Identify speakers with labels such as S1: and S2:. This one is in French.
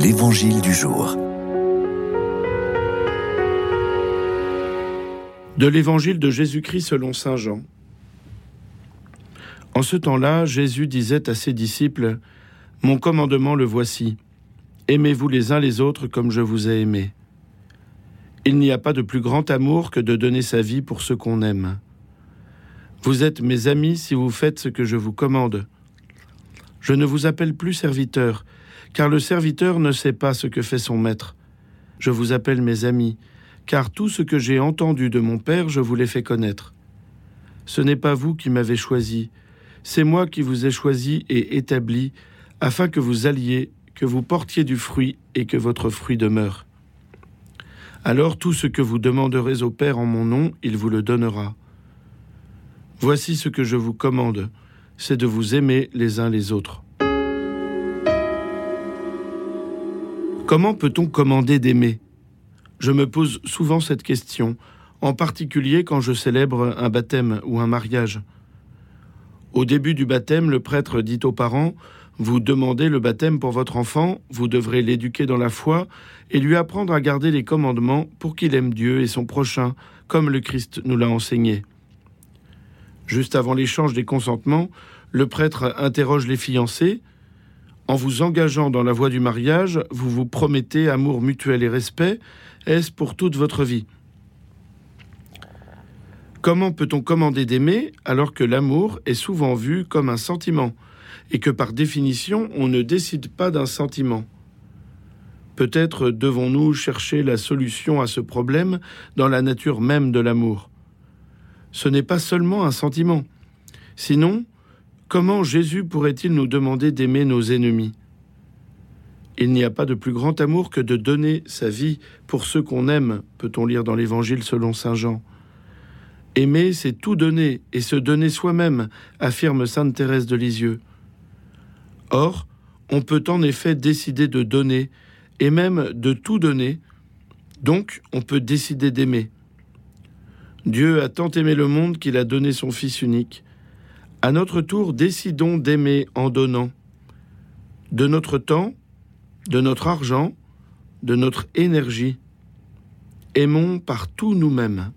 S1: L'Évangile du jour.
S2: De l'Évangile de Jésus-Christ selon Saint Jean. En ce temps-là, Jésus disait à ses disciples, Mon commandement le voici. Aimez-vous les uns les autres comme je vous ai aimé. Il n'y a pas de plus grand amour que de donner sa vie pour ceux qu'on aime. Vous êtes mes amis si vous faites ce que je vous commande. Je ne vous appelle plus serviteur, car le serviteur ne sait pas ce que fait son maître. Je vous appelle mes amis, car tout ce que j'ai entendu de mon Père, je vous l'ai fait connaître. Ce n'est pas vous qui m'avez choisi, c'est moi qui vous ai choisi et établi, afin que vous alliez, que vous portiez du fruit et que votre fruit demeure. Alors tout ce que vous demanderez au Père en mon nom, il vous le donnera. Voici ce que je vous commande, c'est de vous aimer les uns les autres. Comment peut-on commander d'aimer Je me pose souvent cette question, en particulier quand je célèbre un baptême ou un mariage. Au début du baptême, le prêtre dit aux parents Vous demandez le baptême pour votre enfant, vous devrez l'éduquer dans la foi et lui apprendre à garder les commandements pour qu'il aime Dieu et son prochain, comme le Christ nous l'a enseigné. Juste avant l'échange des consentements, le prêtre interroge les fiancés en vous engageant dans la voie du mariage, vous vous promettez amour mutuel et respect. Est-ce pour toute votre vie? Comment peut-on commander d'aimer alors que l'amour est souvent vu comme un sentiment et que par définition on ne décide pas d'un sentiment? Peut-être devons-nous chercher la solution à ce problème dans la nature même de l'amour. Ce n'est pas seulement un sentiment. Sinon, Comment Jésus pourrait-il nous demander d'aimer nos ennemis? Il n'y a pas de plus grand amour que de donner sa vie pour ceux qu'on aime, peut-on lire dans l'Évangile selon Saint Jean. Aimer, c'est tout donner et se donner soi-même, affirme Sainte Thérèse de Lisieux. Or, on peut en effet décider de donner et même de tout donner, donc on peut décider d'aimer. Dieu a tant aimé le monde qu'il a donné son Fils unique à notre tour, décidons d'aimer en donnant de notre temps, de notre argent, de notre énergie. Aimons par tout nous-mêmes.